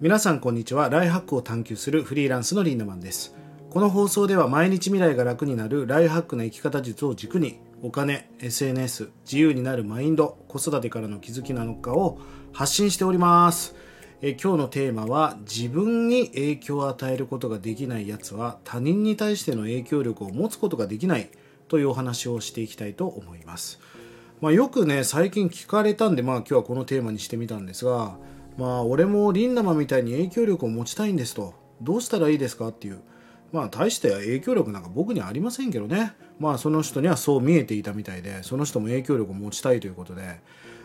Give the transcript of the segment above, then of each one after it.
皆さんこんにちは。ライフハックを探求するフリーランスのリンダマンです。この放送では毎日未来が楽になるライフハックな生き方術を軸にお金 SNS 自由になるマインド子育てからの気づきなのかを発信しております。え今日のテーマは自分に影響を与えることができないやつは他人に対しての影響力を持つことができないというお話をしていきたいと思います。まあ、よくね最近聞かれたんで、まあ、今日はこのテーマにしてみたんですがまあ俺もリンダマみたいに影響力を持ちたいんですと。どうしたらいいですかっていう。まあ大して影響力なんか僕にはありませんけどね。まあその人にはそう見えていたみたいでその人も影響力を持ちたいということで。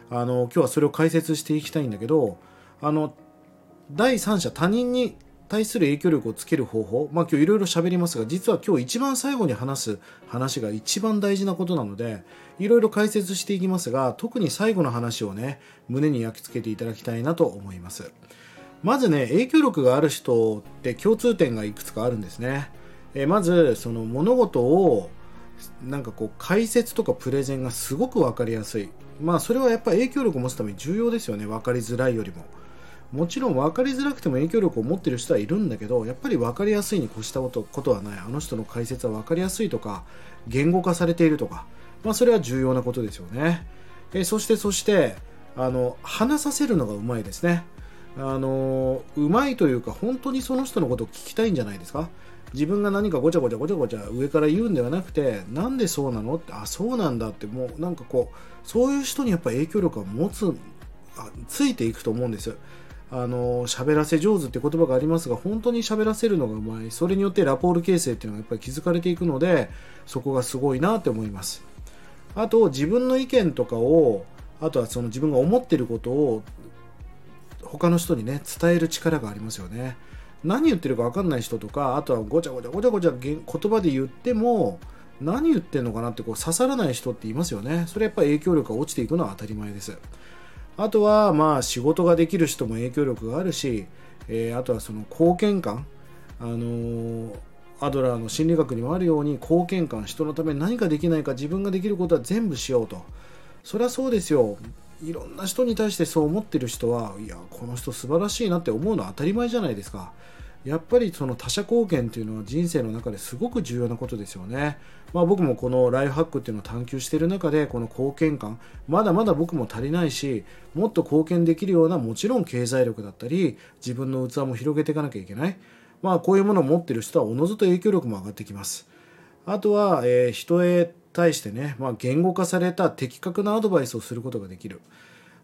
あの今日はそれを解説していきたいんだけどあの第三者他人に対する影響力をつける方法、まあ今日いろいろ喋りますが、実は今日一番最後に話す話が一番大事なことなので、いろいろ解説していきますが、特に最後の話をね、胸に焼き付けていただきたいなと思います。まずね、影響力がある人って共通点がいくつかあるんですね。えまず、その物事をなんかこう解説とかプレゼンがすごく分かりやすい。まあそれはやっぱり影響力を持つために重要ですよね。分かりづらいよりも。もちろん分かりづらくても影響力を持っている人はいるんだけどやっぱり分かりやすいに越したことはないあの人の解説は分かりやすいとか言語化されているとか、まあ、それは重要なことですよね。えそしてそしてあの話させるのがうまいですね。あのうまいというか本当にその人のことを聞きたいんじゃないですか。自分が何かごちゃごちゃごちゃごちゃ上から言うんではなくてなんでそうなの？ってあそうなんだってもうなんかこうそういう人にやっぱ影響力を持つついていくと思うんですあの喋らせ上手って言葉がありますが本当に喋らせるのがうまい。それによってラポール形成っていうのがやっぱり築かれていくのでそこがすごいなって思います。あと自分の意見とかをあとはその自分が思ってることを他の人にね伝える力がありますよね。何言ってるか分かんない人とかあとはごちゃごちゃごちゃごちゃ言葉で言っても何言ってんのかなってこう刺さらない人っていますよね。それやっぱり影響力が落ちていくのは当たり前です。あとはまあ仕事ができる人も影響力があるし、えー、あとはその貢献感、あのー、アドラーの心理学にもあるように貢献感人のために何かできないか自分ができることは全部しようと。そりゃそうですよ。いろんな人に対してそう思ってる人はいやこの人素晴らしいなって思うのは当たり前じゃないですか。やっぱりその他者貢献っていうのは人生の中ですごく重要なことですよね。まあ僕もこのライフハックっていうのを探求している中でこの貢献感、まだまだ僕も足りないし、もっと貢献できるようなもちろん経済力だったり、自分の器も広げていかなきゃいけない。まあこういうものを持ってる人はおのずと影響力も上がってきます。あとは、えー、人へ対してね、まあ言語化された的確なアドバイスをすることができる。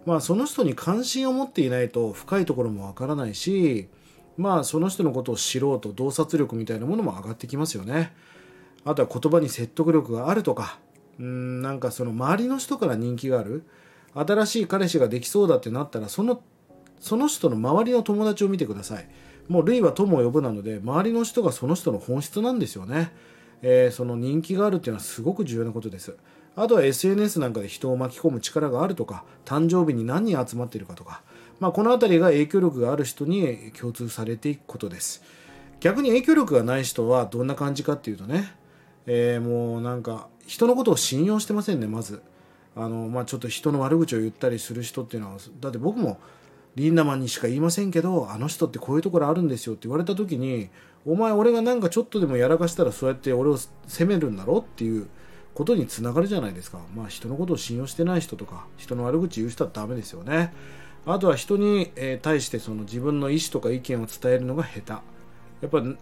まあその人に関心を持っていないと深いところもわからないし、まあその人のことを知ろうと洞察力みたいなものも上がってきますよね。あとは言葉に説得力があるとか。うんなんかその周りの人から人気がある。新しい彼氏ができそうだってなったらそのその人の周りの友達を見てください。もう類は友を呼ぶなので周りの人がその人の本質なんですよね、えー、その人気があるっていうのはすごく重要なことです。あとは SNS なんかで人を巻き込む力があるとか誕生日に何人集まってるかとか。まあ、この辺りが影響力がある人に共通されていくことです。逆に影響力がない人はどんな感じかっていうとね、えー、もうなんか人のことを信用してませんねまず。あの、まあ、ちょっと人の悪口を言ったりする人っていうのはだって僕もリンダマンにしか言いませんけどあの人ってこういうところあるんですよって言われた時にお前俺がなんかちょっとでもやらかしたらそうやって俺を責めるんだろっていうことにつながるじゃないですか。まあ人のことを信用してない人とか人の悪口言う人はダメですよね。あとは人に対してその自分の意思とか意見を伝えるのが下手。やっぱ伝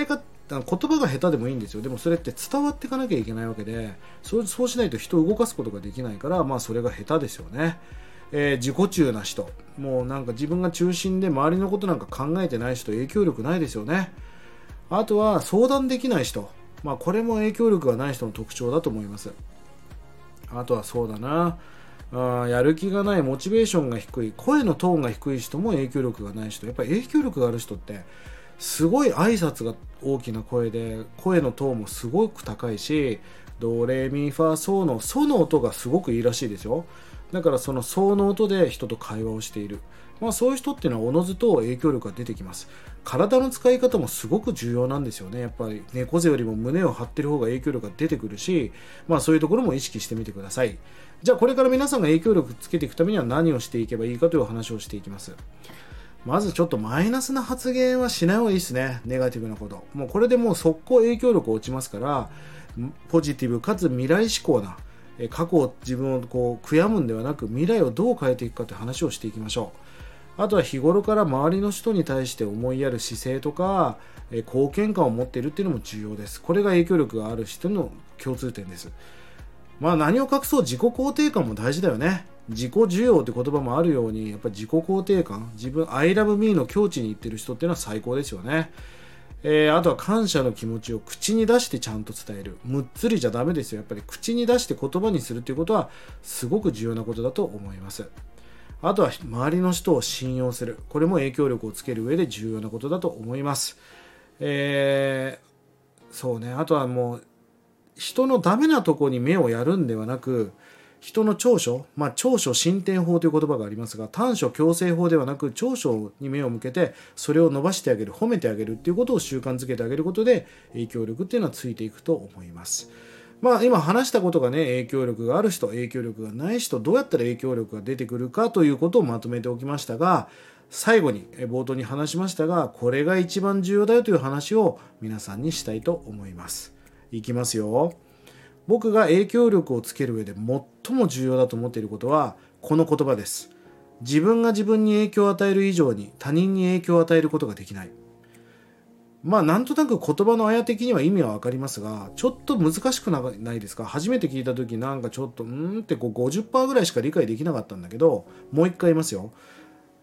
え方言葉が下手でもいいんですよ。でもそれって伝わっていかなきゃいけないわけでそうそうしないと人を動かすことができないからまあそれが下手ですよね、えー、自己中な人。もうなんか自分が中心で周りのことなんか考えてない人影響力ないですよね。あとは相談できない人。まあこれも影響力がない人の特徴だと思います。あとはそうだな。あやる気がないモチベーションが低い声のトーンが低い人も影響力がない人。やっぱり影響力がある人ってすごい挨拶が大きな声で声のトーンもすごく高いしドレミファソのソの音がすごくいいらしいですよ。だからそのソの音で人と会話をしている。まあ、そういう人っていうのはおのずと影響力が出てきます体の使い方もすごく重要なんですよねやっぱり猫背よりも胸を張ってる方が影響力が出てくるし、まあ、そういうところも意識してみてくださいじゃあこれから皆さんが影響力つけていくためには何をしていけばいいかという話をしていきますまずちょっとマイナスな発言はしない方がいいですね。ネガティブなこと。もうこれでもう速攻影響力落ちますから、ポジティブかつ未来志向な、過去を自分をこう悔やむんではなく未来をどう変えていくかという話をしていきましょう。あとは日頃から周りの人に対して思いやる姿勢とか、え貢献感を持っているっていうのも重要です。これが影響力がある人の共通点です。まあ何を隠そう自己肯定感も大事だよね。自己需要って言葉もあるように、やっぱり自己肯定感、自分、I love me の境地に行ってる人っていうのは最高ですよね。えー、あとは感謝の気持ちを口に出してちゃんと伝える。むっつりじゃダメですよ。やっぱり口に出して言葉にするっていうことはすごく重要なことだと思います。あとは周りの人を信用する。これも影響力をつける上で重要なことだと思います。えー、そうね。あとはもう人のダメなとこに目をやるんではなく、人の長所、まあ、長所進展法という言葉がありますが短所強制法ではなく長所に目を向けてそれを伸ばしてあげる褒めてあげるっていうことを習慣づけてあげることで影響力っていうのはついていくと思います。まあ今話したことがね影響力がある人影響力がない人どうやったら影響力が出てくるかということをまとめておきましたが最後に冒頭に話しましたがこれが一番重要だよという話を皆さんにしたいと思います。いきますよ。僕が影響力をつける上で最も重要だと思っていることはこの言葉です自分が自分に影響を与える以上に他人に影響を与えることができないまあなんとなく言葉のあや的には意味は分かりますがちょっと難しくないですか？初めて聞いた時なんかちょっとうんってこう50%ぐらいしか理解できなかったんだけどもう一回言いますよ。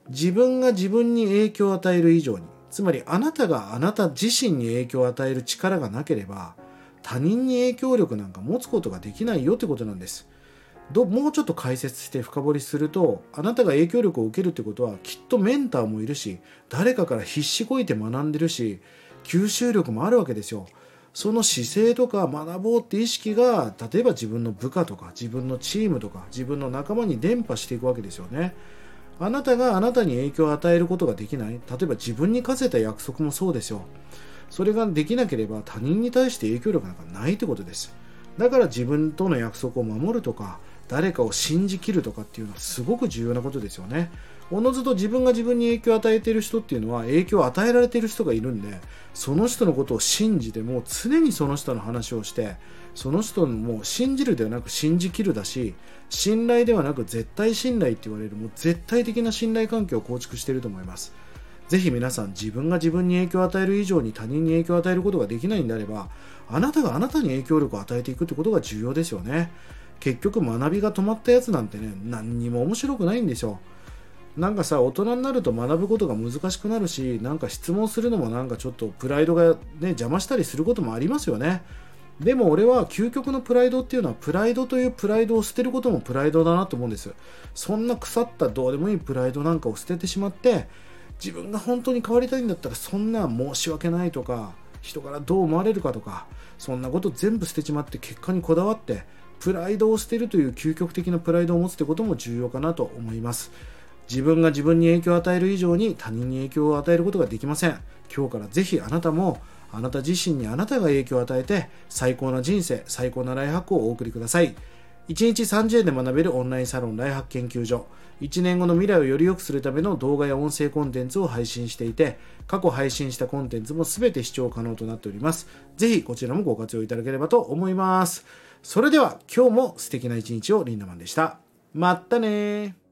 自分が自分に影響を与える以上につまりあなたがあなた自身に影響を与える力がなければ他人に影響力なんか持つことができないよってことなんです。どもうちょっと解説して深掘りするとあなたが影響力を受けるってことはきっとメンターもいるし誰かから必死こいて学んでるし吸収力もあるわけですよ。その姿勢とか学ぼうって意識が例えば自分の部下とか自分のチームとか自分の仲間に伝播していくわけですよね。あなたがあなたに影響を与えることができない。例えば自分に課せた約束もそうですよ。それができなければ他人に対して影響力なんかないってことです。だから自分との約束を守るとか誰かを信じきるとかっていうのはすごく重要なことですよね。おのずと自分が自分に影響を与えている人っていうのは影響を与えられている人がいるんでその人のことを信じても常にその人の話をしてその人のもう信じるではなく信じきるだし信頼ではなく絶対信頼って言われるもう絶対的な信頼関係を構築していると思います。ぜひ皆さん自分が自分に影響を与える以上に他人に影響を与えることができないんであればあなたがあなたに影響力を与えていくってことが重要ですよね。結局学びが止まったやつなんてね何にも面白くないんですよ。なんかさ大人になると学ぶことが難しくなるしなんか質問するのもなんかちょっとプライドがね邪魔したりすることもありますよね。でも俺は究極のプライドっていうのはプライドというプライドを捨てることもプライドだなと思うんです。そんな腐ったどうでもいいプライドなんかを捨ててしまって自分が本当に変わりたいんだったらそんな申し訳ないとか人からどう思われるかとかそんなこと全部捨てちまって結果にこだわってプライドを捨てるという究極的なプライドを持つってことも重要かなと思います。自分が自分に影響を与える以上に他人に影響を与えることができません。今日からぜひあなたもあなた自身にあなたが影響を与えて最高な人生最高なライフハックをお送りください。1日30円で学べるオンラインサロンライハック研究所。1年後の未来をより良くするための動画や音声コンテンツを配信していて過去配信したコンテンツも全て視聴可能となっております。ぜひこちらもご活用いただければと思います。それでは今日も素敵な一日をリンダマンでした。まったね